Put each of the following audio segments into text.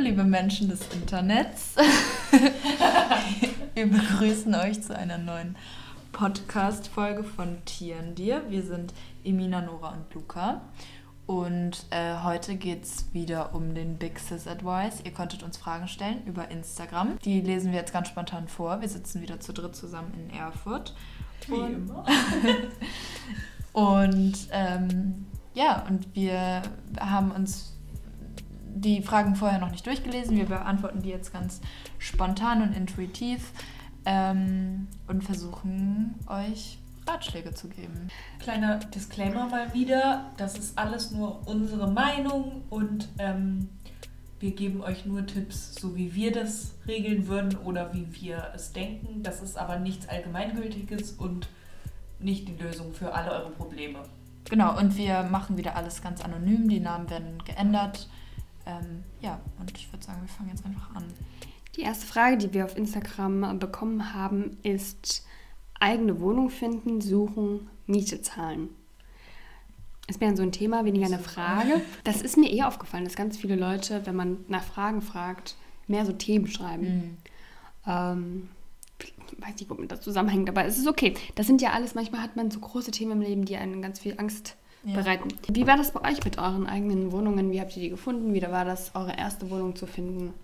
liebe Menschen des Internets. Wir begrüßen euch zu einer neuen Podcast-Folge von Tieren dir. Wir sind Emina, Nora und Luca. Und äh, heute geht es wieder um den Big Sis Advice. Ihr konntet uns Fragen stellen über Instagram. Die lesen wir jetzt ganz spontan vor. Wir sitzen wieder zu dritt zusammen in Erfurt. Wie und, immer. und ähm, ja, und wir haben uns die Fragen vorher noch nicht durchgelesen. Wir beantworten die jetzt ganz spontan und intuitiv ähm, und versuchen euch Ratschläge zu geben. Kleiner Disclaimer mal wieder, das ist alles nur unsere Meinung und ähm, wir geben euch nur Tipps, so wie wir das regeln würden oder wie wir es denken. Das ist aber nichts Allgemeingültiges und nicht die Lösung für alle eure Probleme. Genau, und wir machen wieder alles ganz anonym. Die Namen werden geändert. Ähm, ja, und ich würde sagen, wir fangen jetzt einfach an. Die erste Frage, die wir auf Instagram bekommen haben, ist eigene Wohnung finden, suchen, Miete zahlen. Ist mir so ein Thema, weniger eine Frage. Das ist mir eher aufgefallen, dass ganz viele Leute, wenn man nach Fragen fragt, mehr so Themen schreiben. Mhm. Ähm, weiß nicht, womit das zusammenhängt, aber es ist okay. Das sind ja alles, manchmal hat man so große Themen im Leben, die einen ganz viel Angst ja. bereiten. Wie war das bei euch mit euren eigenen Wohnungen? Wie habt ihr die gefunden? Wie war das, eure erste Wohnung zu finden?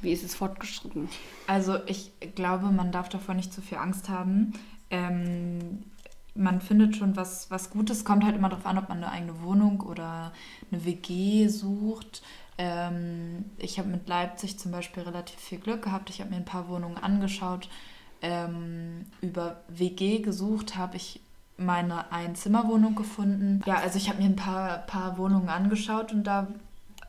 Wie ist es fortgeschritten? Also ich glaube, man darf davor nicht zu viel Angst haben. Ähm, man findet schon was, was Gutes. Kommt halt immer darauf an, ob man eine eigene Wohnung oder eine WG sucht. Ähm, ich habe mit Leipzig zum Beispiel relativ viel Glück gehabt. Ich habe mir ein paar Wohnungen angeschaut. Ähm, über WG gesucht habe ich meine Einzimmerwohnung gefunden. Ja, also ich habe mir ein paar, paar Wohnungen angeschaut und da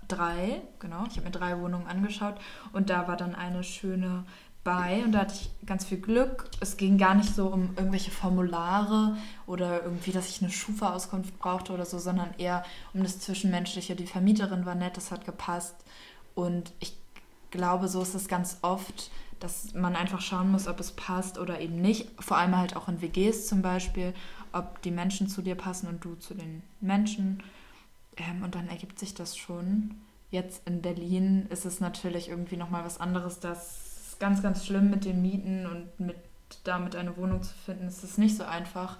drei, genau, ich habe mir drei Wohnungen angeschaut und da war dann eine schöne bei und da hatte ich ganz viel Glück. Es ging gar nicht so um irgendwelche Formulare oder irgendwie, dass ich eine Schufa-Auskunft brauchte oder so, sondern eher um das Zwischenmenschliche. Die Vermieterin war nett, das hat gepasst und ich glaube, so ist es ganz oft, dass man einfach schauen muss, ob es passt oder eben nicht. Vor allem halt auch in WGs zum Beispiel, ob die Menschen zu dir passen und du zu den Menschen. Ähm, und dann ergibt sich das schon. Jetzt in Berlin ist es natürlich irgendwie nochmal was anderes. Das ist ganz, ganz schlimm mit den Mieten und mit damit eine Wohnung zu finden. Es ist nicht so einfach.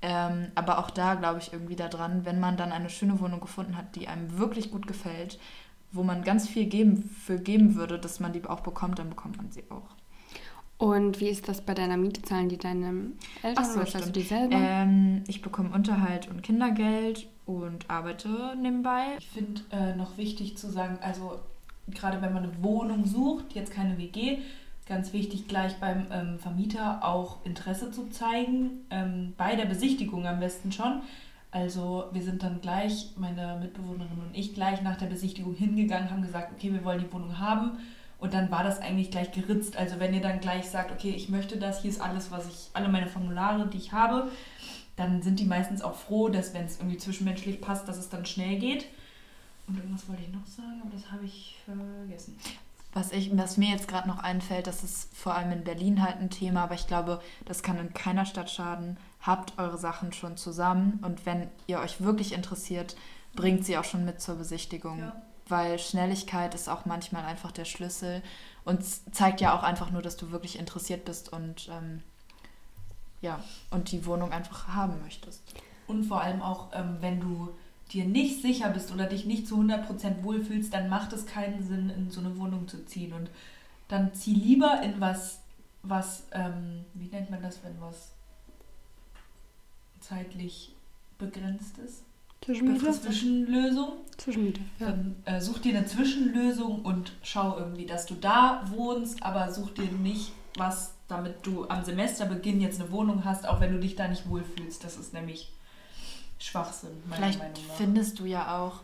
Ähm, aber auch da glaube ich irgendwie daran, wenn man dann eine schöne Wohnung gefunden hat, die einem wirklich gut gefällt, wo man ganz viel geben, für geben würde, dass man die auch bekommt, dann bekommt man sie auch. Und wie ist das bei deiner Miete? Zahlen die deine Eltern Ach so, oder du die selber? Ähm, ich bekomme Unterhalt und Kindergeld und arbeite nebenbei. Ich finde äh, noch wichtig zu sagen, also gerade wenn man eine Wohnung sucht, jetzt keine WG, ganz wichtig gleich beim ähm, Vermieter auch Interesse zu zeigen, ähm, bei der Besichtigung am besten schon. Also wir sind dann gleich, meine Mitbewohnerin und ich, gleich nach der Besichtigung hingegangen, haben gesagt, okay, wir wollen die Wohnung haben. Und dann war das eigentlich gleich geritzt. Also wenn ihr dann gleich sagt, okay, ich möchte das, hier ist alles, was ich, alle meine Formulare, die ich habe, dann sind die meistens auch froh, dass wenn es irgendwie zwischenmenschlich passt, dass es dann schnell geht. Und irgendwas wollte ich noch sagen, aber das habe ich vergessen. Was, ich, was mir jetzt gerade noch einfällt, das ist vor allem in Berlin halt ein Thema, aber ich glaube, das kann in keiner Stadt schaden habt eure Sachen schon zusammen und wenn ihr euch wirklich interessiert, bringt sie auch schon mit zur Besichtigung. Ja. Weil Schnelligkeit ist auch manchmal einfach der Schlüssel und zeigt ja auch einfach nur, dass du wirklich interessiert bist und ähm, ja, und die Wohnung einfach haben möchtest. Und vor allem auch, ähm, wenn du dir nicht sicher bist oder dich nicht zu 100% wohlfühlst, dann macht es keinen Sinn, in so eine Wohnung zu ziehen. Und dann zieh lieber in was, was, ähm, wie nennt man das, wenn was zeitlich begrenzt ist. Zwischenmiete? Zwischenlösung. Zwischenmiete, ja. Dann äh, such dir eine Zwischenlösung und schau irgendwie, dass du da wohnst, aber such dir nicht was, damit du am Semesterbeginn jetzt eine Wohnung hast, auch wenn du dich da nicht wohlfühlst. Das ist nämlich Schwachsinn, meiner Vielleicht Meinung nach. findest du ja auch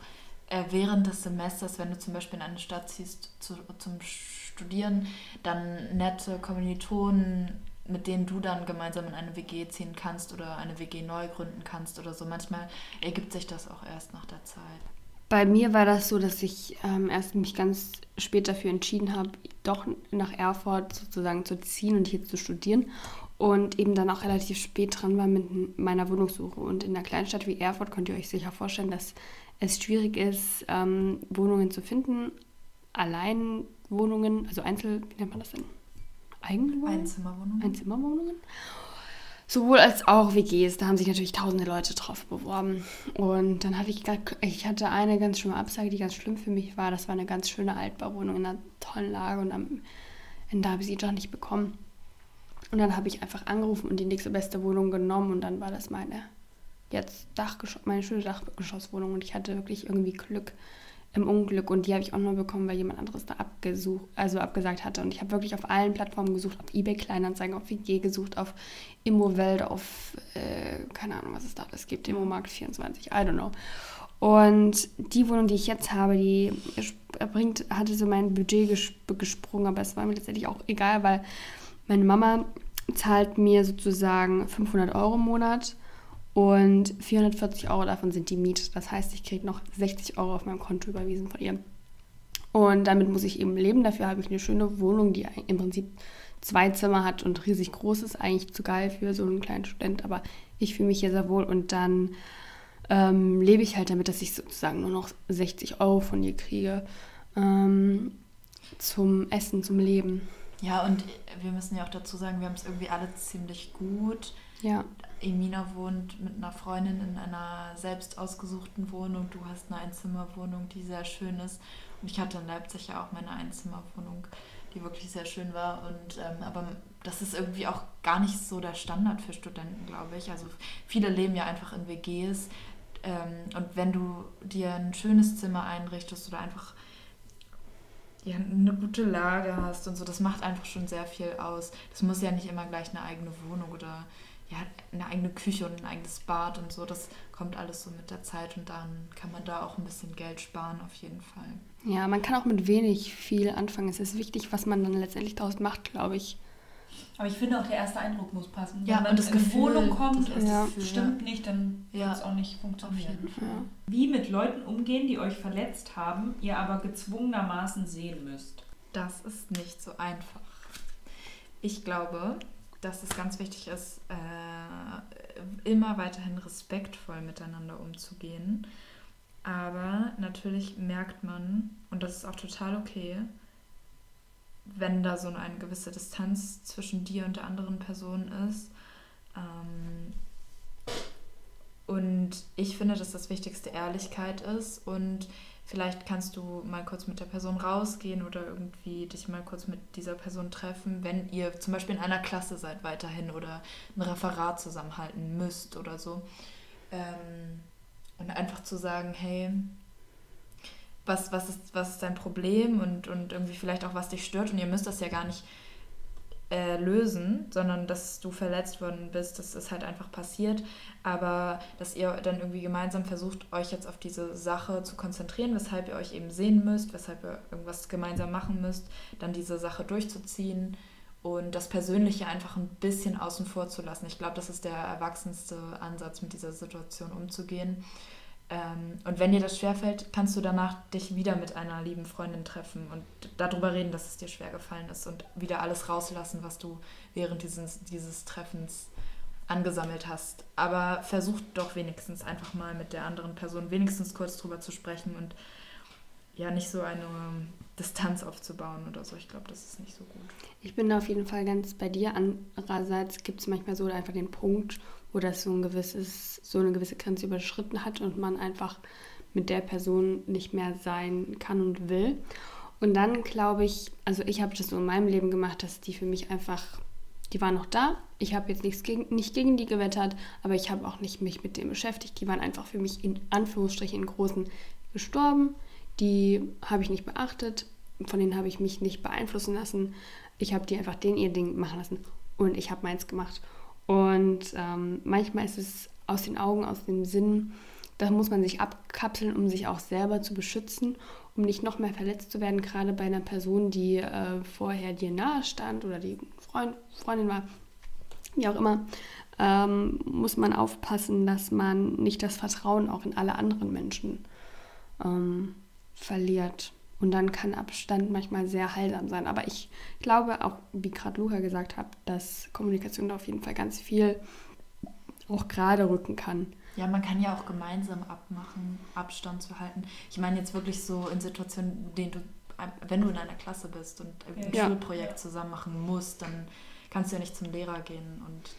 äh, während des Semesters, wenn du zum Beispiel in eine Stadt ziehst zu, zum Studieren, dann nette Kommilitonen mit denen du dann gemeinsam in eine WG ziehen kannst oder eine WG neu gründen kannst oder so. Manchmal ergibt sich das auch erst nach der Zeit. Bei mir war das so, dass ich ähm, erst mich ganz spät dafür entschieden habe, doch nach Erfurt sozusagen zu ziehen und hier zu studieren und eben dann auch relativ spät dran war mit meiner Wohnungssuche. Und in einer Kleinstadt wie Erfurt könnt ihr euch sicher vorstellen, dass es schwierig ist, ähm, Wohnungen zu finden Alleinwohnungen, also Einzel, wie nennt man das denn? Eigenwohnungen? Einzimmerwohnungen. Einzimmerwohnungen. Sowohl als auch WGs, da haben sich natürlich tausende Leute drauf beworben. Und dann hatte ich, grad- ich hatte eine ganz schlimme Absage, die ganz schlimm für mich war. Das war eine ganz schöne Altbauwohnung in einer tollen Lage und am Ende habe ich sie doch nicht bekommen. Und dann habe ich einfach angerufen und die nächste beste Wohnung genommen und dann war das meine jetzt Dachgeschoss, meine schöne Dachgeschosswohnung und ich hatte wirklich irgendwie Glück im Unglück und die habe ich auch nur bekommen, weil jemand anderes da abgesucht, also abgesagt hatte. Und ich habe wirklich auf allen Plattformen gesucht, auf eBay Kleinanzeigen, auf WG gesucht, auf Immowelt, auf äh, keine Ahnung, was es da alles gibt, Immomarkt 24, I don't know. Und die Wohnung, die ich jetzt habe, die bringt, hatte so mein Budget gesp gesprungen, aber es war mir letztendlich auch egal, weil meine Mama zahlt mir sozusagen 500 Euro im Monat und 440 Euro davon sind die Miete. Das heißt, ich kriege noch 60 Euro auf meinem Konto überwiesen von ihr. Und damit muss ich eben leben. Dafür habe ich eine schöne Wohnung, die im Prinzip zwei Zimmer hat und riesig groß ist. Eigentlich zu geil für so einen kleinen Student, aber ich fühle mich hier sehr wohl. Und dann ähm, lebe ich halt damit, dass ich sozusagen nur noch 60 Euro von ihr kriege ähm, zum Essen, zum Leben. Ja, und wir müssen ja auch dazu sagen, wir haben es irgendwie alle ziemlich gut. Ja. Emina wohnt mit einer Freundin in einer selbst ausgesuchten Wohnung. Du hast eine Einzimmerwohnung, die sehr schön ist. Und ich hatte in Leipzig ja auch meine Einzimmerwohnung, die wirklich sehr schön war. Und ähm, aber das ist irgendwie auch gar nicht so der Standard für Studenten, glaube ich. Also viele leben ja einfach in WGs. Ähm, und wenn du dir ein schönes Zimmer einrichtest oder einfach ja, eine gute Lage hast und so, das macht einfach schon sehr viel aus. Das muss ja nicht immer gleich eine eigene Wohnung oder ja, eine eigene Küche und ein eigenes Bad und so. Das kommt alles so mit der Zeit und dann kann man da auch ein bisschen Geld sparen, auf jeden Fall. Ja, man kann auch mit wenig viel anfangen. Es ist wichtig, was man dann letztendlich daraus macht, glaube ich. Aber ich finde auch, der erste Eindruck muss passen. Ja, Wenn man und das in Gefühl, Wohnung kommt das und Ja. es stimmt nicht, dann Ja. wird es auch nicht Auf funktionieren. jeden Fall. Ja. Wie mit Leuten umgehen, die euch verletzt haben, ihr aber gezwungenermaßen sehen müsst. Das ist nicht so einfach. Ich glaube, dass es ganz wichtig ist, äh, immer weiterhin respektvoll miteinander umzugehen. Aber natürlich merkt man, und das ist auch total okay, wenn da so eine gewisse Distanz zwischen dir und der anderen Person ist. Ähm, und ich finde, dass das Wichtigste Ehrlichkeit ist und vielleicht kannst du mal kurz mit der Person rausgehen oder irgendwie dich mal kurz mit dieser Person treffen, wenn ihr zum Beispiel in einer Klasse seid weiterhin oder ein Referat zusammenhalten müsst oder so. Ähm, und einfach zu sagen, hey, was, was, ist, was ist dein Problem und, und irgendwie vielleicht auch, was dich stört. Und ihr müsst das ja gar nicht äh, lösen, sondern dass du verletzt worden bist, das ist halt einfach passiert. Aber dass ihr dann irgendwie gemeinsam versucht, euch jetzt auf diese Sache zu konzentrieren, weshalb ihr euch eben sehen müsst, weshalb ihr irgendwas gemeinsam machen müsst, dann diese Sache durchzuziehen und das Persönliche einfach ein bisschen außen vor zu lassen. Ich glaube, das ist der erwachsenste Ansatz, mit dieser Situation umzugehen. Ähm, und wenn dir das schwerfällt, kannst du danach dich wieder mit einer lieben Freundin treffen und darüber reden, dass es dir schwer gefallen ist und wieder alles rauslassen, was du während dieses, dieses Treffens angesammelt hast. Aber versuch doch wenigstens einfach mal mit der anderen Person wenigstens kurz drüber zu sprechen und ja, nicht so eine Distanz aufzubauen oder so. Ich glaube, das ist nicht so gut. Ich bin da auf jeden Fall ganz bei dir. Andererseits gibt es manchmal so einfach den Punkt, wo das so ein gewisses, so eine gewisse Grenze überschritten hat und man einfach mit der Person nicht mehr sein kann und will. Und dann glaube ich, also ich habe das so in meinem Leben gemacht, dass die für mich einfach, die waren noch da. Ich habe jetzt nichts gegen, nicht gegen die gewettert, aber ich habe auch nicht mich mit dem beschäftigt. Die waren einfach für mich in Anführungsstrichen in großen gestorben. Die habe ich nicht beachtet, von denen habe ich mich nicht beeinflussen lassen. Ich habe die einfach den ihr Ding machen lassen und ich habe meins gemacht. Und ähm, manchmal ist es aus den Augen, aus dem Sinn, da muss man sich abkapseln, um sich auch selber zu beschützen, um nicht noch mehr verletzt zu werden, gerade bei einer Person, die äh, vorher dir nahe stand oder die Freund, Freundin war, wie auch immer, ähm, muss man aufpassen, dass man nicht das Vertrauen auch in alle anderen Menschen ähm, verliert. Und dann kann Abstand manchmal sehr heilsam sein. Aber ich glaube, auch wie gerade Luca gesagt hat, dass Kommunikation da auf jeden Fall ganz viel auch gerade rücken kann. Ja, man kann ja auch gemeinsam abmachen, Abstand zu halten. Ich meine jetzt wirklich so in Situationen, in denen du wenn du in einer Klasse bist und ein Ja. Schulprojekt zusammen machen musst, dann kannst du ja nicht zum Lehrer gehen und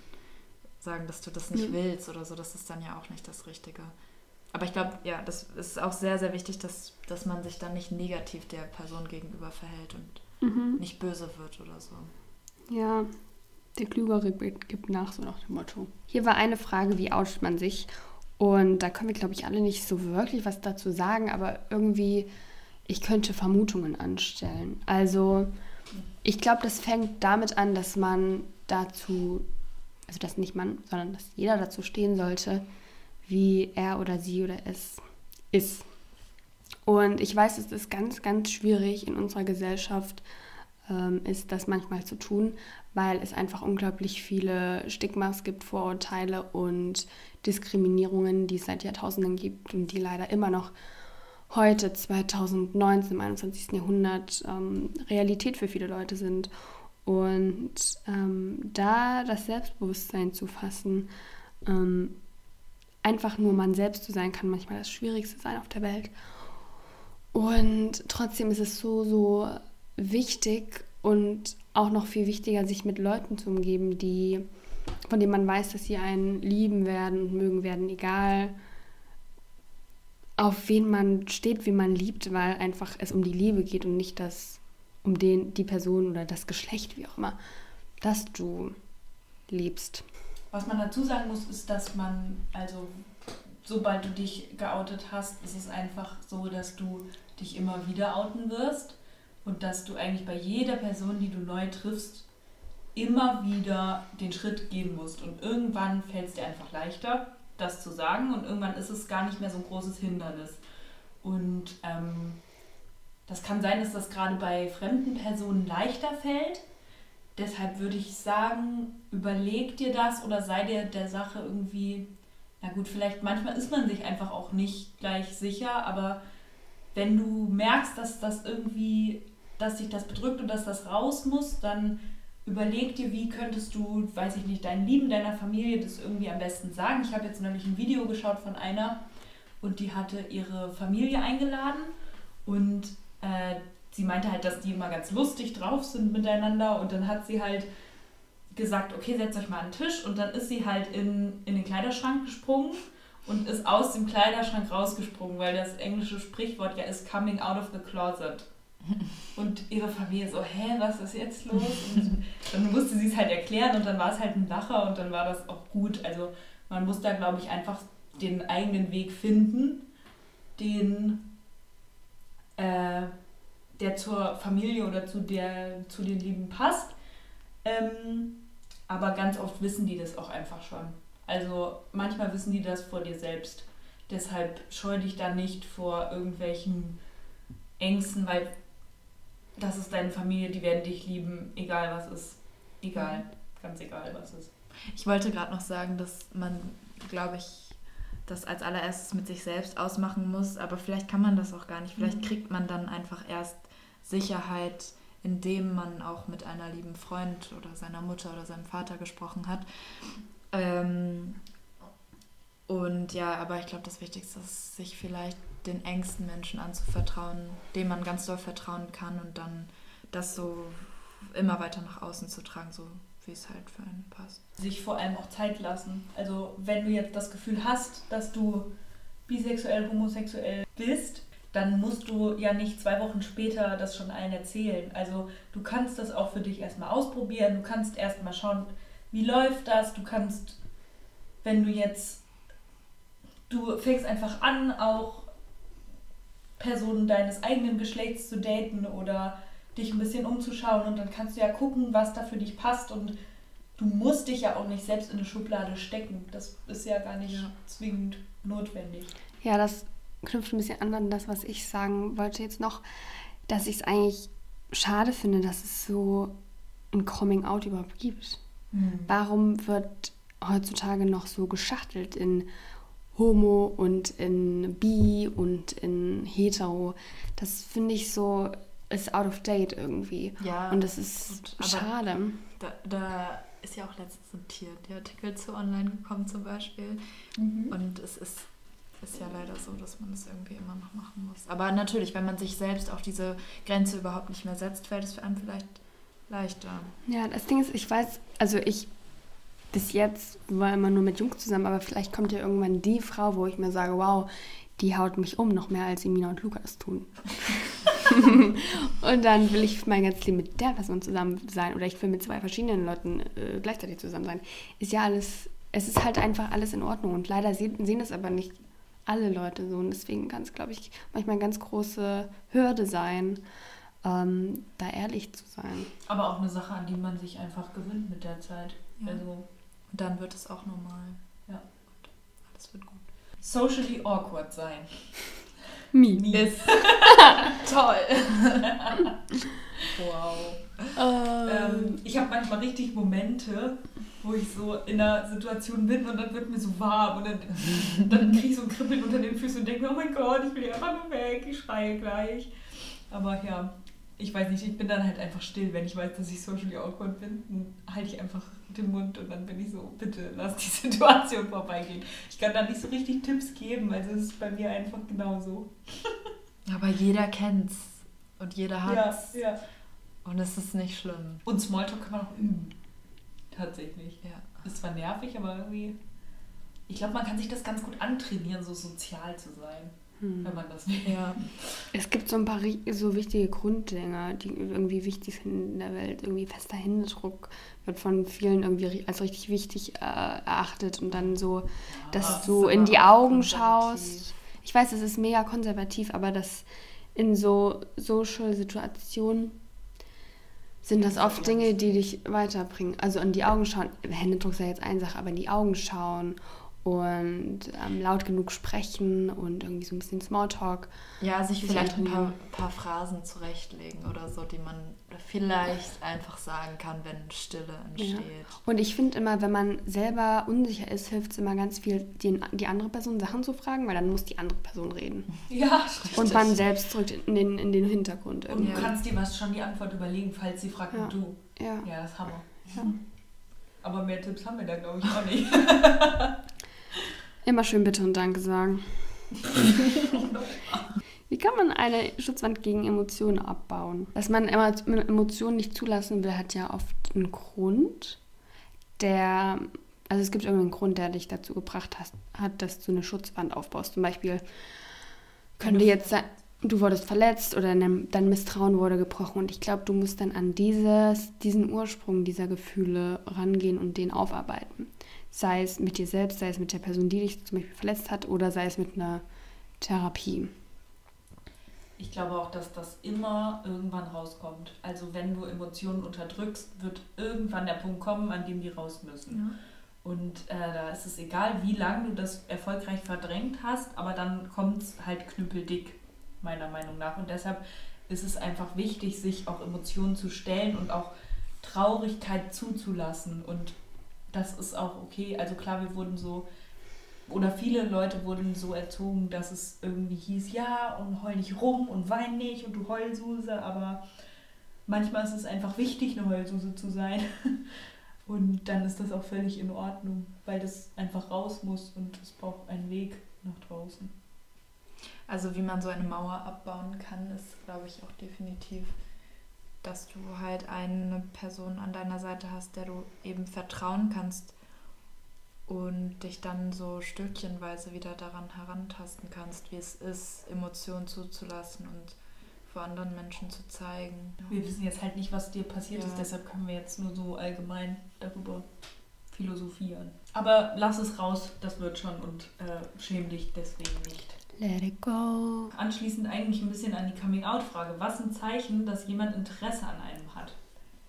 sagen, dass du das nicht Ja. willst oder so. Das ist dann ja auch nicht das Richtige. Aber ich glaube, ja, das ist auch sehr, sehr wichtig, dass, dass man sich dann nicht negativ der Person gegenüber verhält und Mhm. nicht böse wird oder so. Ja, der Klügere gibt nach, so nach dem Motto. Hier war eine Frage, wie outet man sich? Und da können wir, glaube ich, alle nicht so wirklich was dazu sagen, aber irgendwie, ich könnte Vermutungen anstellen. Also, ich glaube, das fängt damit an, dass man dazu, also dass nicht man, sondern dass jeder dazu stehen sollte, wie er oder sie oder es ist. Und ich weiß, es ist ganz, ganz schwierig in unserer Gesellschaft, ähm, ist das manchmal zu tun, weil es einfach unglaublich viele Stigmas gibt, Vorurteile und Diskriminierungen, die es seit Jahrtausenden gibt und die leider immer noch heute, 2019, im 21. Jahrhundert, ähm, Realität für viele Leute sind. Und ähm, da das Selbstbewusstsein zu fassen, ähm, einfach nur man selbst zu sein, kann manchmal das Schwierigste sein auf der Welt. Und trotzdem ist es so, so wichtig und auch noch viel wichtiger, sich mit Leuten zu umgeben, die, von denen man weiß, dass sie einen lieben werden und mögen werden, egal auf wen man steht, wie man liebt, weil einfach es um die Liebe geht und nicht das um den, die Person oder das Geschlecht, wie auch immer, das du liebst. Was man dazu sagen muss, ist, dass man, also sobald du dich geoutet hast, ist es einfach so, dass du dich immer wieder outen wirst und dass du eigentlich bei jeder Person, die du neu triffst, immer wieder den Schritt gehen musst. Und irgendwann fällt es dir einfach leichter, das zu sagen und irgendwann ist es gar nicht mehr so ein großes Hindernis. Und ähm, das kann sein, dass das gerade bei fremden Personen leichter fällt. Deshalb würde ich sagen, überleg dir das oder sei dir der Sache irgendwie, na gut, vielleicht manchmal ist man sich einfach auch nicht gleich sicher, aber wenn du merkst, dass das irgendwie, dass sich das bedrückt und dass das raus muss, dann überleg dir, wie könntest du, weiß ich nicht, deinen Lieben, deiner Familie das irgendwie am besten sagen. Ich habe jetzt neulich ein Video geschaut von einer und die hatte ihre Familie eingeladen und äh, sie meinte halt, dass die immer ganz lustig drauf sind miteinander und dann hat sie halt gesagt, okay, setzt euch mal an den Tisch und dann ist sie halt in, in den Kleiderschrank gesprungen und ist aus dem Kleiderschrank rausgesprungen, weil das englische Sprichwort ja ist coming out of the closet. Und ihre Familie so, hä, was ist jetzt los? Und dann musste sie es halt erklären und dann war es halt ein Lacher und dann war das auch gut. Also man muss da, glaube ich, einfach den eigenen Weg finden, den äh, der zur Familie oder zu, der, zu den Lieben passt. Ähm, aber ganz oft wissen die das auch einfach schon. Also manchmal wissen die das vor dir selbst. Deshalb scheu dich da nicht vor irgendwelchen Ängsten, weil das ist deine Familie, die werden dich lieben, egal was ist. Egal, ganz egal was ist. Ich wollte gerade noch sagen, dass man, glaube ich, das als allererstes mit sich selbst ausmachen muss, aber vielleicht kann man das auch gar nicht. Vielleicht Mhm. kriegt man dann einfach erst Sicherheit, indem man auch mit einer lieben Freund oder seiner Mutter oder seinem Vater gesprochen hat. Ähm, und ja, aber ich glaube, das Wichtigste ist, sich vielleicht den engsten Menschen anzuvertrauen, dem man ganz doll vertrauen kann und dann das so immer weiter nach außen zu tragen, so wie es halt für einen passt. Sich vor allem auch Zeit lassen. Also wenn du jetzt das Gefühl hast, dass du bisexuell, homosexuell bist, dann musst du ja nicht zwei Wochen später das schon allen erzählen. Also du kannst das auch für dich erstmal ausprobieren. Du kannst erstmal schauen, wie läuft das. Du kannst, wenn du jetzt, du fängst einfach an, auch Personen deines eigenen Geschlechts zu daten oder dich ein bisschen umzuschauen und dann kannst du ja gucken, was da für dich passt und du musst dich ja auch nicht selbst in eine Schublade stecken. Das ist ja gar nicht Ja. zwingend notwendig. Ja, das knüpft ein bisschen an an das, was ich sagen wollte jetzt noch, dass ich es eigentlich schade finde, dass es so ein Coming-out überhaupt gibt. Warum wird heutzutage noch so geschachtelt in Homo und in Bi und in Hetero? Das finde ich so, ist out of date irgendwie. Ja, Und das ist aber- schade. Da, da ist ja auch letztens ein Tier, der Artikel zu online gekommen zum Beispiel. Mhm. Und es ist, ist ja leider so, dass man das irgendwie immer noch machen muss. Aber natürlich, wenn man sich selbst auch diese Grenze überhaupt nicht mehr setzt, fällt es für einen vielleicht leichter. Ja, das Ding ist, ich weiß, also ich bis jetzt war immer nur mit Jungs zusammen, aber vielleicht kommt ja irgendwann die Frau, wo ich mir sage, wow, die haut mich um, noch mehr als Emina und Lukas tun. und dann will ich mein ganzes Leben mit der Person zusammen sein oder ich will mit zwei verschiedenen Leuten äh, gleichzeitig zusammen sein. Ist ja alles, es ist halt einfach alles in Ordnung und leider sehen, sehen das aber nicht alle Leute so und deswegen kann es, glaube ich, manchmal eine ganz große Hürde sein, ähm, da ehrlich zu sein. Aber auch eine Sache, an die man sich einfach gewöhnt mit der Zeit. Ja. Also, Und dann wird es auch normal. Ja. Und alles wird gut. socially awkward sein. Mi. Ist toll. Wow. Ähm, Ähm, ich habe manchmal richtig Momente, wo ich so in einer Situation bin und dann wird mir so warm und dann, dann kriege ich so ein Kribbeln unter den Füßen und denke mir, oh mein Gott, ich will einfach nur weg, ich schreie gleich. Aber ja, ich weiß nicht, ich bin dann halt einfach still, wenn ich weiß, dass ich socially awkward bin, dann halte ich einfach den Mund und dann bin ich so, bitte lass die Situation vorbeigehen. Ich kann da nicht so richtig Tipps geben, also es ist bei mir einfach genauso. Aber jeder kennt's. Und jeder hat's. Ja, ja. Und es ist nicht schlimm. Und Smalltalk kann man auch üben. Tatsächlich. Ja. Ist zwar nervig, aber irgendwie. Ich glaube, man kann sich das ganz gut antrainieren, so sozial zu sein, hm. wenn man das will. Ja. Es gibt so ein paar so wichtige Grunddinge, die irgendwie wichtig sind in der Welt. Irgendwie fester Händedruck wird von vielen irgendwie als richtig wichtig äh, erachtet und dann so, dass das du in die Augen schaust. Ich weiß, es ist mega konservativ, aber das in so Social-Situationen sind das oft Dinge, die dich weiterbringen. Also in die Augen schauen. Händedruck ja jetzt eine Sache, aber in die Augen schauen und ähm, laut genug sprechen und irgendwie so ein bisschen Smalltalk. Ja, sich vielleicht ein paar, paar Phrasen zurechtlegen oder so, die man vielleicht einfach sagen kann, wenn Stille entsteht. Und ich finde immer, wenn man selber unsicher ist, hilft es immer ganz viel, die, die andere Person Sachen zu fragen, weil dann muss die andere Person reden. Ja, stimmt. Und man selbst drückt in den, in den Hintergrund Und irgendwie. du kannst dir was schon die Antwort überlegen, falls sie fragt, Ja. und du. Ja. Ja, das ist Hammer. Ja. Aber mehr Tipps haben wir da, glaube ich, auch nicht. Immer schön Bitte und Danke sagen. Wie kann man eine Schutzwand gegen Emotionen abbauen? Dass man Emo- Emotionen nicht zulassen will, hat ja oft einen Grund, der, also es gibt irgendeinen Grund, der dich dazu gebracht hast, hat, dass du eine Schutzwand aufbaust. Zum Beispiel könnte jetzt sein, du wurdest verletzt oder dein dein Misstrauen wurde gebrochen und ich glaube, du musst dann an dieses, diesen Ursprung dieser Gefühle rangehen und den aufarbeiten. Sei es mit dir selbst, sei es mit der Person, die dich zum Beispiel verletzt hat oder sei es mit einer Therapie. Ich glaube auch, dass das immer irgendwann rauskommt. Also wenn du Emotionen unterdrückst, wird irgendwann der Punkt kommen, an dem die raus müssen. Und äh, da ist es egal, wie lange du das erfolgreich verdrängt hast, aber dann kommt es halt knüppeldick, meiner Meinung nach. Und deshalb ist es einfach wichtig, sich auch Emotionen zu stellen und auch Traurigkeit zuzulassen. Und das ist auch okay. Also klar, wir wurden so, oder viele Leute wurden so erzogen, dass es irgendwie hieß, ja, und heul nicht rum und wein nicht und du Heulsuse, aber manchmal ist es einfach wichtig, eine Heulsuse zu sein. Und dann ist das auch völlig in Ordnung, weil das einfach raus muss und es braucht einen Weg nach draußen. Also wie man so eine Mauer abbauen kann, ist, glaube ich, auch definitiv, dass du halt eine Person an deiner Seite hast, der du eben vertrauen kannst und dich dann so stückchenweise wieder daran herantasten kannst, wie es ist, Emotionen zuzulassen und vor anderen Menschen zu zeigen. Wir wissen jetzt halt nicht, was dir passiert Ja. ist, deshalb können wir jetzt nur so allgemein darüber philosophieren. Aber lass es raus, das wird schon und äh, schäm dich deswegen nicht. Let it go. Anschließend eigentlich ein bisschen an die Coming-out-Frage. Was sind Zeichen, dass jemand Interesse an einem hat?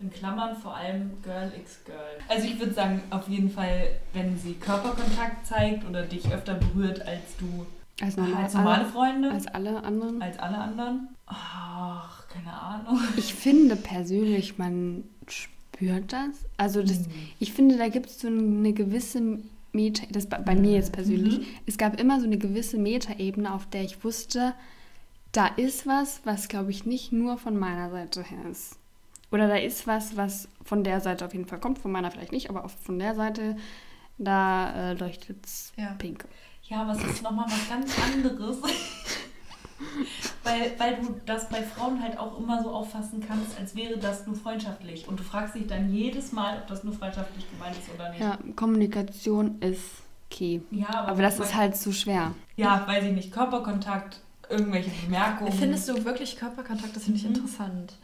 In Klammern vor allem Girl x Girl. Also ich würde sagen, auf jeden Fall, wenn sie Körperkontakt zeigt oder dich öfter berührt als du Als, normal, als normale alle, Freunde, als alle anderen. als alle anderen. Ach, keine Ahnung. Ich finde persönlich, man spürt das. Also das, Hm. ich finde, da gibt es so eine gewisse Meta, das bei, bei mir jetzt persönlich, Mhm. es gab immer so eine gewisse Metaebene, auf der ich wusste, da ist was, was glaube ich nicht nur von meiner Seite her ist. Oder da ist was, was von der Seite auf jeden Fall kommt, von meiner vielleicht nicht, aber auch von der Seite, da äh, leuchtet es Ja. pink. Ja, aber es ist nochmal was ganz anderes. weil, weil du das bei Frauen halt auch immer so auffassen kannst, als wäre das nur freundschaftlich. Und du fragst dich dann jedes Mal, ob das nur freundschaftlich gemeint ist oder nicht. Ja, Kommunikation ist key. Ja, aber, Aber das ist halt zu schwer. Ja, weiß ich nicht. Körperkontakt, irgendwelche Bemerkungen. Findest du wirklich Körperkontakt? Das finde ich Mhm. interessant.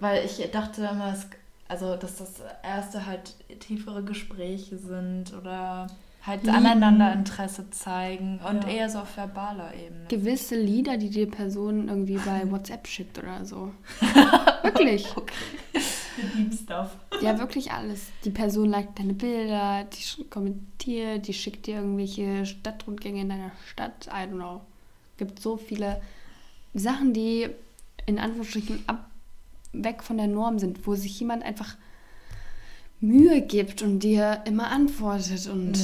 Weil ich dachte immer, es, also, dass das erste halt tiefere Gespräche sind oder halt Lieben. aneinander Interesse zeigen und Ja. eher so auf verbaler Ebene. Gewisse Lieder, die die Person irgendwie bei WhatsApp schickt oder so. wirklich. Deep Stuff. Ja, wirklich alles. Die Person liked deine Bilder, die kommentiert, die schickt dir irgendwelche Stadtrundgänge in deiner Stadt. I don't know. Gibt so viele Sachen, die in Anführungsstrichen ab, weg von der Norm sind, wo sich jemand einfach Mühe gibt und dir immer antwortet und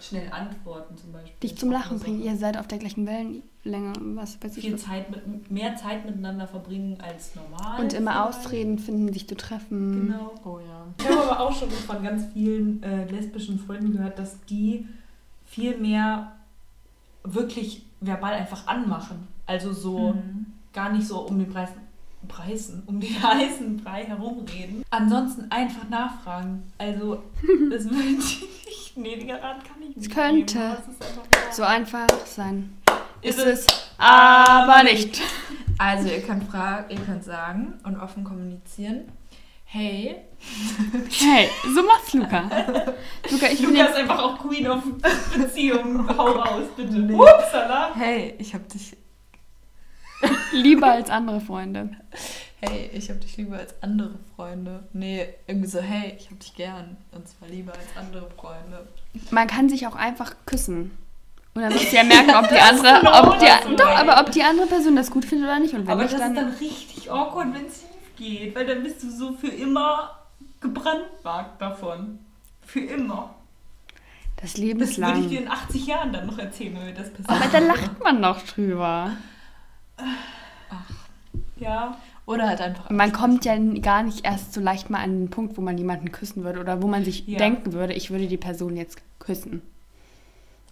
Schnell antworten zum Beispiel. dich zum Lachen Sache. bringt. Ihr seid auf der gleichen Wellenlänge, was weiß ich. Viel was. Zeit mit, mehr Zeit miteinander verbringen als normal. Und immer vielleicht. Ausreden finden, sich zu treffen. Genau. Oh ja. Ich habe aber auch schon von ganz vielen äh, lesbischen Freunden gehört, dass die viel mehr wirklich verbal einfach anmachen. Also so Mhm. gar nicht so um den Preis, Preisen, um den heißen Brei herumreden. Ansonsten einfach nachfragen. Also das würde ich nicht. Nee, den Rat kann ich nicht. Es könnte. geben, einfach. So einfach sein. ist ist es, Aber nicht. Also ihr könnt fragen, ihr könnt sagen und offen kommunizieren. Hey, Hey, so macht's Luca. Luca, ich Luca ist einfach auch Queen of Beziehungen. Hau raus, bitte. Upsala. hey, ich hab dich, lieber als andere Freunde. hey, ich hab dich lieber als andere Freunde. Nee, irgendwie so, hey, ich hab dich gern. Und zwar lieber als andere Freunde. Man kann sich auch einfach küssen. Und dann musst du ja merken, ob die andere, genau ob die, das so doch, aber ob die andere Person das gut findet oder nicht. Und wenn Aber das dann, ist dann richtig awkward, wenn es schief geht, weil dann bist du so für immer gebrandmarkt davon. Für immer. das Leben Das ist würde ich dir lang. in 80 Jahren dann noch erzählen, wenn mir das passiert. Aber da lacht man noch drüber. Ja. Oder halt einfach. Man kommt ja gar nicht erst so leicht mal an den Punkt, wo man jemanden küssen würde oder wo man sich Ja. denken würde, ich würde die Person jetzt küssen.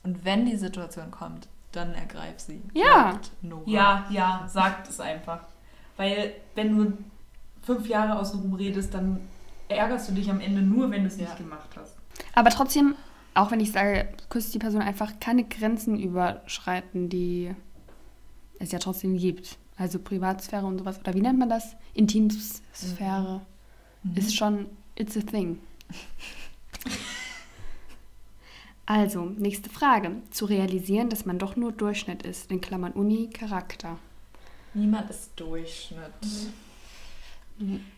Und wenn die Situation kommt, dann ergreif sie. Ja. Ja, ja, sagt es einfach. Weil wenn du fünf Jahre außenrum redest, dann ärgerst du dich am Ende nur, wenn du es Ja. nicht gemacht hast. Aber trotzdem, auch wenn ich sage, küsst die Person einfach keine Grenzen überschreiten, die es ja trotzdem gibt. Also Privatsphäre und sowas. Oder wie nennt man das? Intimsphäre. Mhm. Ist schon, it's a thing. Also, nächste Frage. Zu realisieren, dass man doch nur Durchschnitt ist, in Klammern Uni, Charakter. Niemand ist Durchschnitt.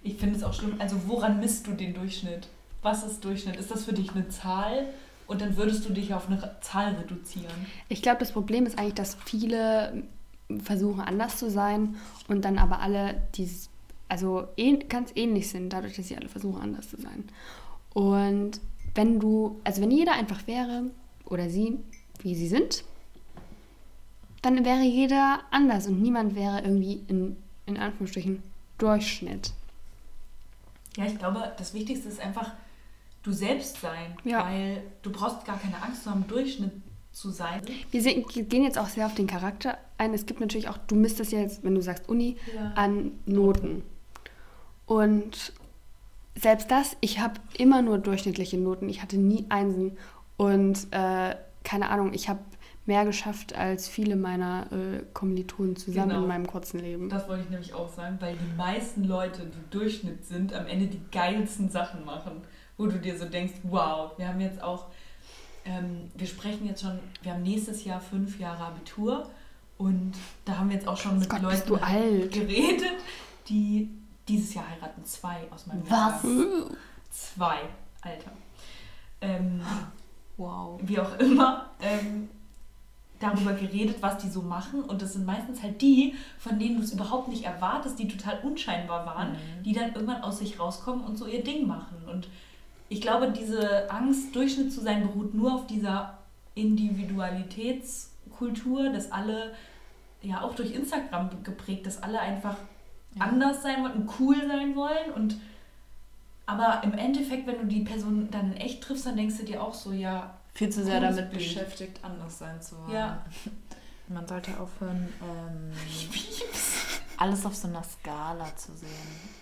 Ich finde es auch schlimm. Also woran misst du den Durchschnitt? Was ist Durchschnitt? Ist das für dich eine Zahl? Und dann würdest du dich auf eine Zahl reduzieren. Ich glaube, das Problem ist eigentlich, dass viele versuchen anders zu sein und dann aber alle dieses, also ganz ähnlich sind, dadurch, dass sie alle versuchen anders zu sein. Und wenn du, also wenn jeder einfach wäre oder sie, wie sie sind, dann wäre jeder anders und niemand wäre irgendwie in, in Anführungsstrichen Durchschnitt. Ja, ich glaube, das Wichtigste ist einfach du selbst sein. Ja. Weil du brauchst gar keine Angst zu haben, Durchschnitt zu sein. Wir sehen, gehen jetzt auch sehr auf den Charakter ein. Es gibt natürlich auch, du misst das jetzt, wenn du sagst Uni, Ja. an Noten. Und selbst das, ich habe immer nur durchschnittliche Noten. Ich hatte nie Einsen. Und äh, keine Ahnung, ich habe mehr geschafft als viele meiner äh, Kommilitonen zusammen Genau. in meinem kurzen Leben. Das wollte ich nämlich auch sagen, weil die meisten Leute, die Durchschnitt sind, am Ende die geilsten Sachen machen. Wo du dir so denkst, wow, wir haben jetzt auch, wir sprechen jetzt schon, wir haben nächstes Jahr fünf Jahre Abitur und da haben wir jetzt auch schon mit Gott, Leuten geredet, die dieses Jahr heiraten. Zwei aus meinem Was? Jahrgang. Zwei, Alter. Ähm, Wow. wie auch immer, ähm, darüber geredet, was die so machen. Und das sind meistens halt die, von denen du es überhaupt nicht erwartest, die total unscheinbar waren, Mhm. die dann irgendwann aus sich rauskommen und so ihr Ding machen. Und ich glaube, diese Angst, Durchschnitt zu sein, beruht nur auf dieser Individualitätskultur, dass alle, ja auch durch Instagram geprägt, dass alle einfach Ja. anders sein wollen und cool sein wollen und aber im Endeffekt, wenn du die Person dann in echt triffst, dann denkst du dir auch so, ja, viel zu sehr damit beschäftigt, anders sein zu wollen. Ja. Man sollte aufhören, ähm, alles auf so einer Skala zu sehen.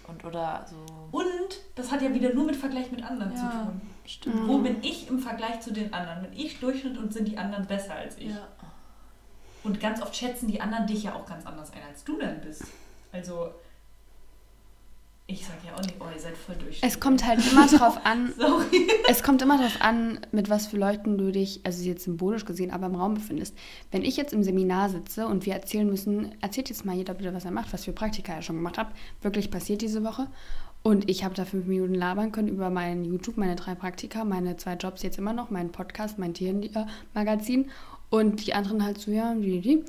Und oder so. Und das hat ja wieder nur mit Vergleich mit anderen zu Ja. tun. Stimmt. Wo bin ich im Vergleich zu den anderen? Bin ich Durchschnitt und sind die anderen besser als ich? Ja. Und ganz oft schätzen die anderen dich ja auch ganz anders ein, als du dann bist. Also, ich sag ja auch nicht, oh, ihr seid voll Durchschnitt. Es kommt halt immer drauf an, Sorry. es kommt immer darauf an, mit was für Leuten du dich, also jetzt symbolisch gesehen, aber im Raum befindest. Wenn ich jetzt im Seminar sitze und wir erzählen müssen, erzählt jetzt mal jeder bitte, was er macht, was für Praktika er schon gemacht hat, wirklich passiert diese Woche. Und ich habe da fünf Minuten labern können über meinen YouTube, meine drei Praktika, meine zwei Jobs jetzt immer noch, meinen Podcast, mein Tiermagazin und die anderen halt so, ja, die, die.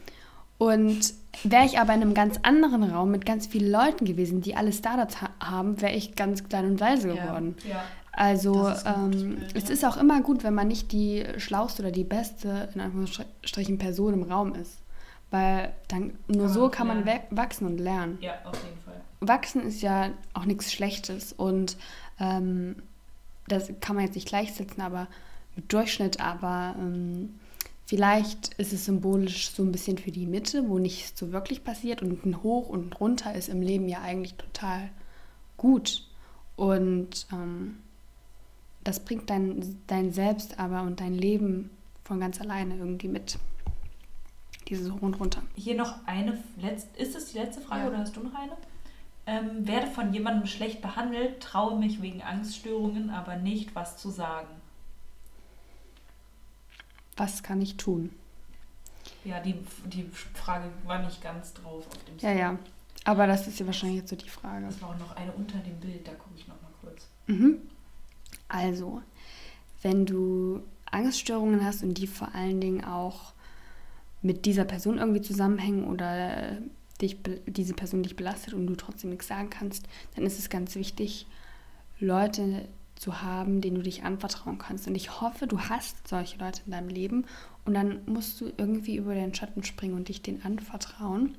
Und wäre ich aber in einem ganz anderen Raum mit ganz vielen Leuten gewesen, die alle Startups ha haben, wäre ich ganz klein und leise Ja. geworden. Ja. Also Das ist ähm, Bild, es ja. ist auch immer gut, wenn man nicht die schlauste oder die beste, in Anführungsstrichen, Person im Raum ist. Weil dann nur Kann so man kann man lernen. we- wachsen und lernen. ja, auf jeden Fall. Wachsen ist ja auch nichts Schlechtes und ähm, das kann man jetzt nicht gleichsetzen, aber mit Durchschnitt, aber ähm, vielleicht ist es symbolisch so ein bisschen für die Mitte, wo nichts so wirklich passiert und ein Hoch und ein Runter ist im Leben ja eigentlich total gut und ähm, das bringt dein, dein Selbst aber und dein Leben von ganz alleine irgendwie mit. Dieses Hoch und Runter. Hier noch eine, letz- ist es die letzte Frage Ja. oder hast du noch eine? Ähm, werde von jemandem schlecht behandelt, traue mich wegen Angststörungen, aber nicht, was zu sagen. Was kann ich tun? Ja, die, die Frage war nicht ganz drauf auf dem Ja, ja. Aber das ist ja wahrscheinlich jetzt so die Frage. Es war auch noch eine unter dem Bild, da gucke ich noch mal kurz. Mhm. Also, wenn du Angststörungen hast und die vor allen Dingen auch mit dieser Person irgendwie zusammenhängen oder dich, diese Person dich belastet und du trotzdem nichts sagen kannst, dann ist es ganz wichtig, Leute zu haben, denen du dich anvertrauen kannst. Und ich hoffe, du hast solche Leute in deinem Leben und dann musst du irgendwie über den Schatten springen und dich denen anvertrauen.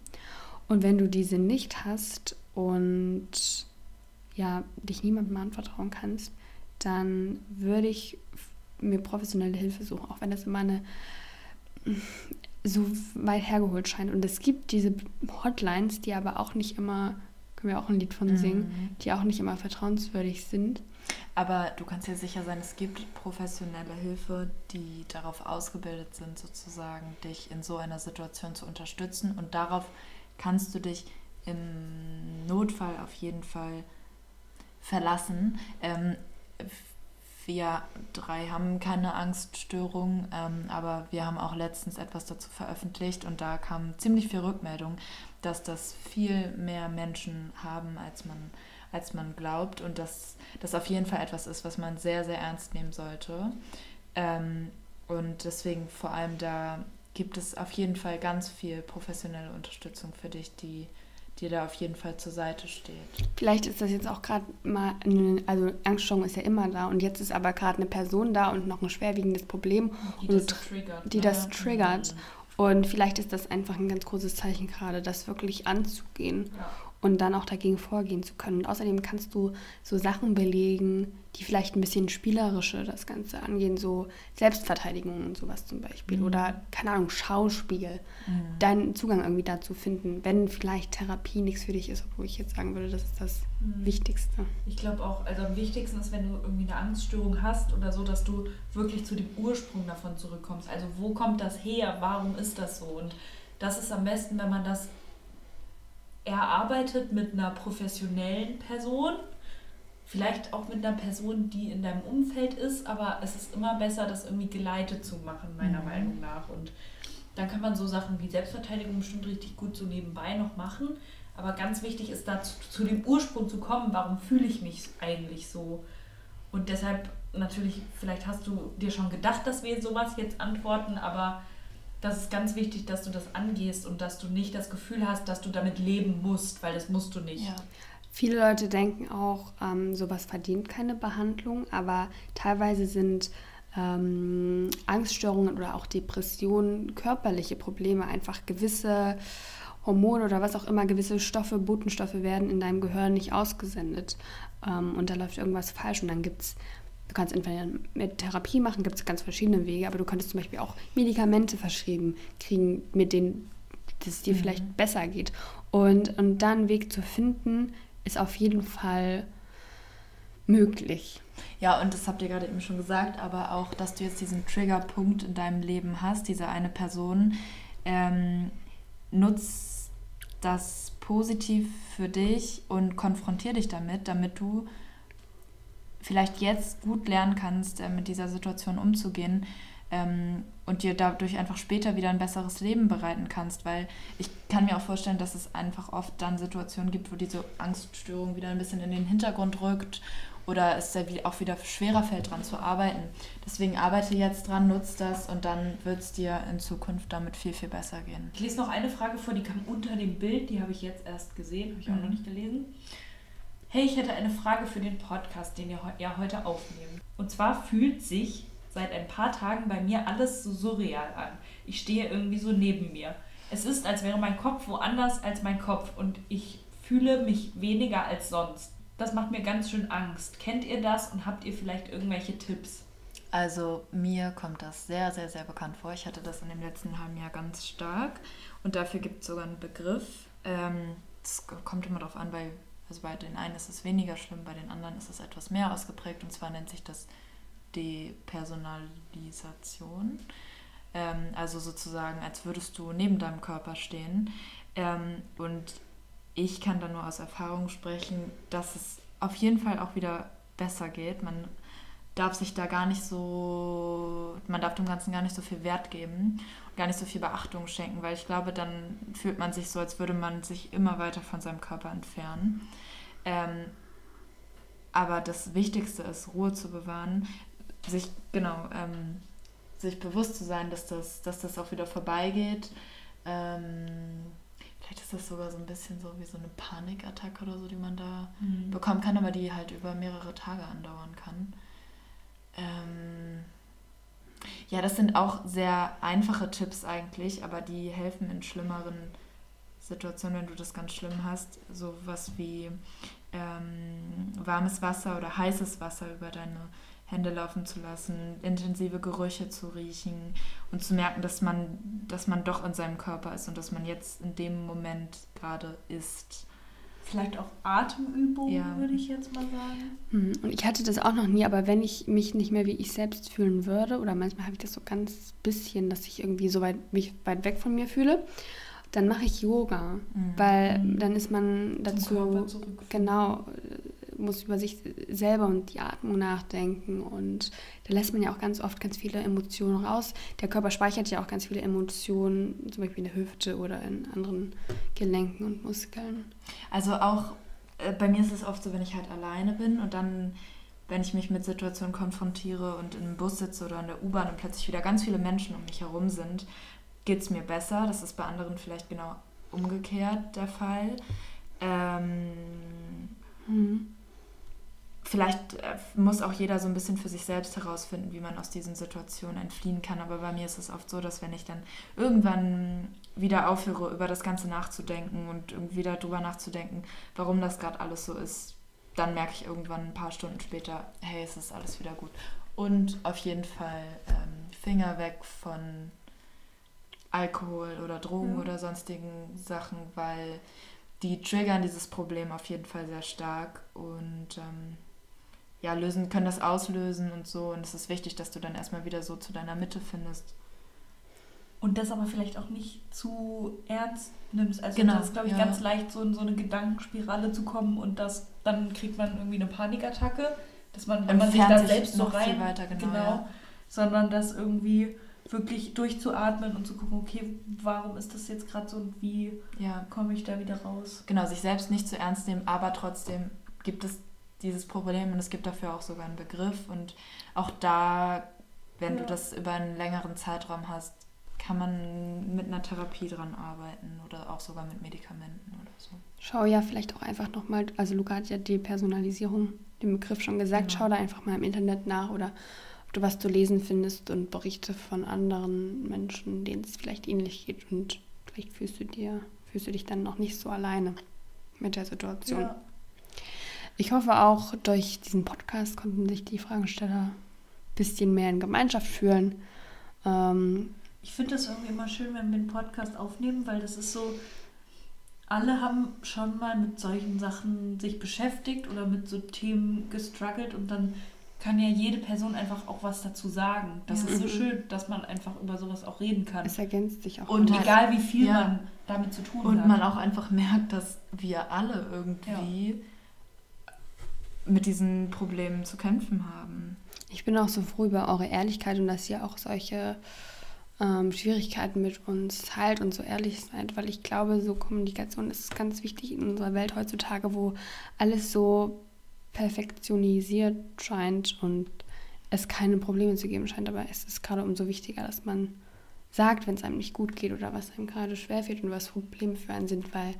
Und wenn du diese nicht hast und ja, dich niemandem anvertrauen kannst, dann würde ich mir professionelle Hilfe suchen, auch wenn das immer eine so weit hergeholt scheint. Und es gibt diese Hotlines, die aber auch nicht immer, können wir auch ein Lied von singen, Mhm. die auch nicht immer vertrauenswürdig sind. Aber du kannst dir sicher sein, es gibt professionelle Hilfe, die darauf ausgebildet sind, sozusagen dich in so einer Situation zu unterstützen. Und darauf kannst du dich im Notfall auf jeden Fall verlassen. Ähm, wir drei haben keine Angststörung, ähm, aber wir haben auch letztens etwas dazu veröffentlicht und da kam ziemlich viel Rückmeldung, dass das viel mehr Menschen haben, als man, als man glaubt und dass das auf jeden Fall etwas ist, was man sehr, sehr ernst nehmen sollte. Ähm, und deswegen vor allem da gibt es auf jeden Fall ganz viel professionelle Unterstützung für dich, die dir da auf jeden Fall zur Seite steht. Vielleicht ist das jetzt auch gerade mal, eine, also Angststörung ist ja immer da und jetzt ist aber gerade eine Person da und noch ein schwerwiegendes Problem, Die Und das triggert. die ne? das triggert. Und vielleicht ist das einfach ein ganz großes Zeichen gerade, das wirklich anzugehen Ja. Und dann auch dagegen vorgehen zu können. Und außerdem kannst du so Sachen belegen, die vielleicht ein bisschen spielerische das Ganze angehen, so Selbstverteidigung und sowas zum Beispiel. Mhm. Oder, keine Ahnung, Schauspiel. Deinen Zugang irgendwie dazu finden, wenn vielleicht Therapie nichts für dich ist, obwohl ich jetzt sagen würde, das ist das Mhm. Wichtigste. Ich glaube auch, also am wichtigsten ist, wenn du irgendwie eine Angststörung hast oder so, dass du wirklich zu dem Ursprung davon zurückkommst. Also wo kommt das her? Warum ist das so? Und das ist am besten, wenn man das erarbeitet mit einer professionellen Person. Vielleicht auch mit einer Person, die in deinem Umfeld ist, aber es ist immer besser, das irgendwie geleitet zu machen, meiner Mhm. Meinung nach. Und dann kann man so Sachen wie Selbstverteidigung bestimmt richtig gut so nebenbei noch machen. Aber ganz wichtig ist da zu, zu dem Ursprung zu kommen, warum fühle ich mich eigentlich so? Und deshalb natürlich, vielleicht hast du dir schon gedacht, dass wir sowas jetzt antworten, aber das ist ganz wichtig, dass du das angehst und dass du nicht das Gefühl hast, dass du damit leben musst, weil das musst du nicht. Ja. Viele Leute denken auch, ähm, sowas verdient keine Behandlung, aber teilweise sind ähm, Angststörungen oder auch Depressionen körperliche Probleme, einfach gewisse Hormone oder was auch immer, gewisse Stoffe, Botenstoffe werden in deinem Gehirn nicht ausgesendet ähm, und da läuft irgendwas falsch und dann gibt es Du kannst entweder mit Therapie machen, gibt es ganz verschiedene Wege, aber du könntest zum Beispiel auch Medikamente verschrieben kriegen, mit denen es dir mhm. vielleicht besser geht. Und, und dann einen Weg zu finden, ist auf jeden Fall möglich. Ja, und das habt ihr gerade eben schon gesagt, aber auch, dass du jetzt diesen Triggerpunkt in deinem Leben hast, diese eine Person, ähm, nutz das positiv für dich und konfrontier dich damit, damit du vielleicht jetzt gut lernen kannst, äh, mit dieser Situation umzugehen ähm, und dir dadurch einfach später wieder ein besseres Leben bereiten kannst, weil ich kann mir auch vorstellen, dass es einfach oft dann Situationen gibt, wo diese Angststörung wieder ein bisschen in den Hintergrund rückt oder es auch wieder schwerer fällt, daran zu arbeiten. Deswegen arbeite jetzt dran, nutze das und dann wird es dir in Zukunft damit viel, viel besser gehen. Ich lese noch eine Frage vor, die kam unter dem Bild, die habe ich jetzt erst gesehen, habe ich auch mhm. noch nicht gelesen. Hey, ich hätte eine Frage für den Podcast, den ihr ja heute aufnehmen. Und zwar fühlt sich seit ein paar Tagen bei mir alles so surreal an. Ich stehe irgendwie so neben mir. Es ist, als wäre mein Kopf woanders als mein Kopf und ich fühle mich weniger als sonst. Das macht mir ganz schön Angst. Kennt ihr das und habt ihr vielleicht irgendwelche Tipps? Also mir kommt das sehr, sehr, sehr bekannt vor. Ich hatte das in dem letzten halben Jahr ganz stark und dafür gibt es sogar einen Begriff. Ähm, das kommt immer darauf an, weil also bei den einen ist es weniger schlimm, bei den anderen ist es etwas mehr ausgeprägt und zwar nennt sich das Depersonalisation. Ähm, also sozusagen, als würdest du neben deinem Körper stehen. Ähm, und ich kann da nur aus Erfahrung sprechen, dass es auf jeden Fall auch wieder besser geht. Man darf sich da gar nicht so, man darf dem Ganzen gar nicht so viel Wert geben und gar nicht so viel Beachtung schenken, weil ich glaube, dann fühlt man sich so, als würde man sich immer weiter von seinem Körper entfernen. Ähm, aber das Wichtigste ist, Ruhe zu bewahren, sich, genau, ähm, sich bewusst zu sein, dass das, dass das auch wieder vorbeigeht. Ähm, Vielleicht ist das sogar so ein bisschen so wie so eine Panikattacke oder so, die man da mhm. bekommen kann, aber die halt über mehrere Tage andauern kann. Ähm ja, das sind auch sehr einfache Tipps eigentlich, aber die helfen in schlimmeren Situationen, wenn du das ganz schlimm hast. So was wie ähm, warmes Wasser oder heißes Wasser über deine Hände laufen zu lassen, intensive Gerüche zu riechen und zu merken, dass man, dass man doch in seinem Körper ist und dass man jetzt in dem Moment gerade ist. Vielleicht auch Atemübungen, ja. würde ich jetzt mal sagen. Hm, und ich hatte das auch noch nie, aber wenn ich mich nicht mehr wie ich selbst fühlen würde, oder manchmal habe ich das so ganz bisschen, dass ich irgendwie so weit, mich weit weg von mir fühle, dann mache ich Yoga, mhm. weil dann ist man dazu genau muss über sich selber und die Atmung nachdenken und da lässt man ja auch ganz oft ganz viele Emotionen raus. Der Körper speichert ja auch ganz viele Emotionen, zum Beispiel in der Hüfte oder in anderen Gelenken und Muskeln. Also auch äh, bei mir ist es oft so, wenn ich halt alleine bin und dann wenn ich mich mit Situationen konfrontiere und im Bus sitze oder in der U-Bahn und plötzlich wieder ganz viele Menschen um mich herum sind, geht es mir besser. Das ist bei anderen vielleicht genau umgekehrt der Fall. Ähm, mhm vielleicht äh, muss auch jeder so ein bisschen für sich selbst herausfinden, wie man aus diesen Situationen entfliehen kann. Aber bei mir ist es oft so, dass wenn ich dann irgendwann wieder aufhöre, über das Ganze nachzudenken und irgendwie darüber nachzudenken, warum das gerade alles so ist, dann merke ich irgendwann ein paar Stunden später, hey, es ist alles wieder gut. Und auf jeden Fall ähm, Finger weg von Alkohol oder Drogen ja. oder sonstigen Sachen, weil die triggern dieses Problem auf jeden Fall sehr stark und ähm, ja, lösen, können das auslösen und so. Und es ist wichtig, dass du dann erstmal wieder so zu deiner Mitte findest. Und das aber vielleicht auch nicht zu ernst nimmst. Also genau, das ist, glaube ich, ja. ganz leicht, so in so eine Gedankenspirale zu kommen und das, dann kriegt man irgendwie eine Panikattacke, dass man, wenn man sich da selbst so rein, weiter, genau, genau ja. sondern das irgendwie wirklich durchzuatmen und zu gucken, okay, warum ist das jetzt gerade so und wie ja. komme ich da wieder raus? Genau, sich selbst nicht zu ernst nehmen, aber trotzdem gibt es dieses Problem und es gibt dafür auch sogar einen Begriff und auch da, wenn ja. du das über einen längeren Zeitraum hast, kann man mit einer Therapie dran arbeiten oder auch sogar mit Medikamenten oder so. Schau ja vielleicht auch einfach nochmal, also Luca hat ja Depersonalisierung, den Begriff schon gesagt, genau. schau da einfach mal im Internet nach oder du was zu lesen findest und Berichte von anderen Menschen, denen es vielleicht ähnlich geht und vielleicht fühlst du dir, fühlst du dich dann noch nicht so alleine mit der Situation. Ja. Ich hoffe auch, durch diesen Podcast konnten sich die Fragesteller ein bisschen mehr in Gemeinschaft fühlen. Ähm, ich finde das irgendwie immer schön, wenn wir einen Podcast aufnehmen, weil das ist so, alle haben schon mal mit solchen Sachen sich beschäftigt oder mit so Themen gestruggelt und dann kann ja jede Person einfach auch was dazu sagen. Das ja. ist so schön, dass man einfach über sowas auch reden kann. Es ergänzt sich auch. Und egal wie viel ja. man damit zu tun und hat. Und man auch einfach merkt, dass wir alle irgendwie ja. mit diesen Problemen zu kämpfen haben. Ich bin auch so froh über eure Ehrlichkeit und dass ihr auch solche ähm, Schwierigkeiten mit uns teilt und so ehrlich seid, weil ich glaube, so Kommunikation ist ganz wichtig in unserer Welt heutzutage, wo alles so perfektionisiert scheint und es keine Probleme zu geben scheint. Aber es ist gerade umso wichtiger, dass man sagt, wenn es einem nicht gut geht oder was einem gerade schwerfällt und was Probleme für einen sind, weil,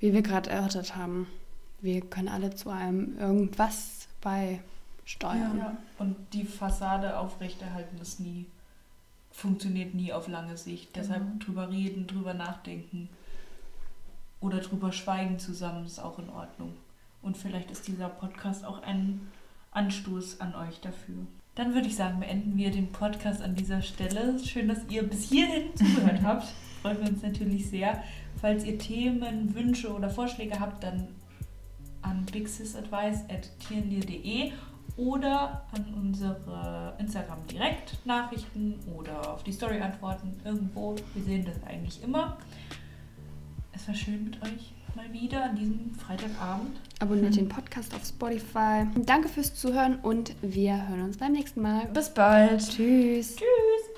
wie wir gerade erörtert haben, wir können alle zu einem irgendwas beisteuern. Ja, und die Fassade aufrechterhalten ist nie, funktioniert nie auf lange Sicht. Deshalb mhm. drüber reden, drüber nachdenken oder drüber schweigen zusammen ist auch in Ordnung. Und vielleicht ist dieser Podcast auch ein Anstoß an euch dafür. Dann würde ich sagen, beenden wir den Podcast an dieser Stelle. Schön, dass ihr bis hierhin zugehört habt. Freuen wir uns natürlich sehr. Falls ihr Themen, Wünsche oder Vorschläge habt, dann an bigsisadvice.tierendir.de oder an unsere Instagram direkt Nachrichten oder auf die Story antworten irgendwo. Wir sehen das eigentlich immer. Es war schön mit euch mal wieder an diesem Freitagabend. Abonniert mhm. den Podcast auf Spotify. Danke fürs Zuhören und wir hören uns beim nächsten Mal. Bis bald. Tschüss. Tschüss.